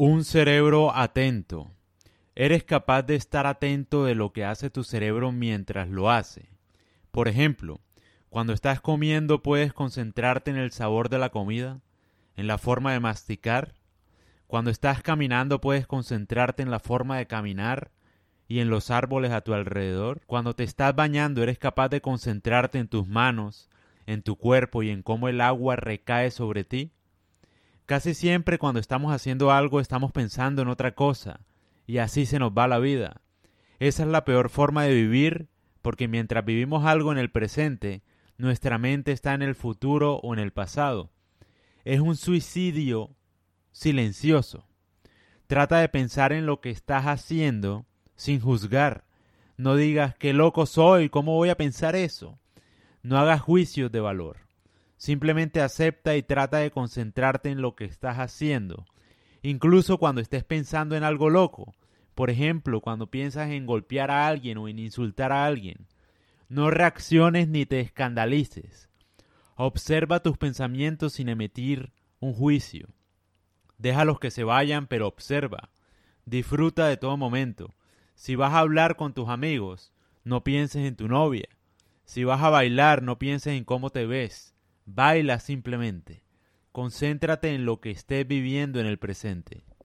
Un cerebro atento. Eres capaz de estar atento de lo que hace tu cerebro mientras lo hace. Por ejemplo, cuando estás comiendo puedes concentrarte en el sabor de la comida, en la forma de masticar. Cuando estás caminando puedes concentrarte en la forma de caminar y en los árboles a tu alrededor. Cuando te estás bañando eres capaz de concentrarte en tus manos, en tu cuerpo y en cómo el agua recae sobre ti. Casi siempre cuando estamos haciendo algo estamos pensando en otra cosa, y así se nos va la vida. Esa es la peor forma de vivir, porque mientras vivimos algo en el presente, nuestra mente está en el futuro o en el pasado. Es un suicidio silencioso. Trata de pensar en lo que estás haciendo sin juzgar. No digas qué loco soy, ¿cómo voy a pensar eso? No hagas juicios de valor. Simplemente acepta y trata de concentrarte en lo que estás haciendo. Incluso cuando estés pensando en algo loco. Por ejemplo, cuando piensas en golpear a alguien o en insultar a alguien. No reacciones ni te escandalices. Observa tus pensamientos sin emitir un juicio. Déjalos que se vayan, pero observa. Disfruta de todo momento. Si vas a hablar con tus amigos, no pienses en tu novia. Si vas a bailar, no pienses en cómo te ves. Baila simplemente. Concéntrate en lo que estés viviendo en el presente.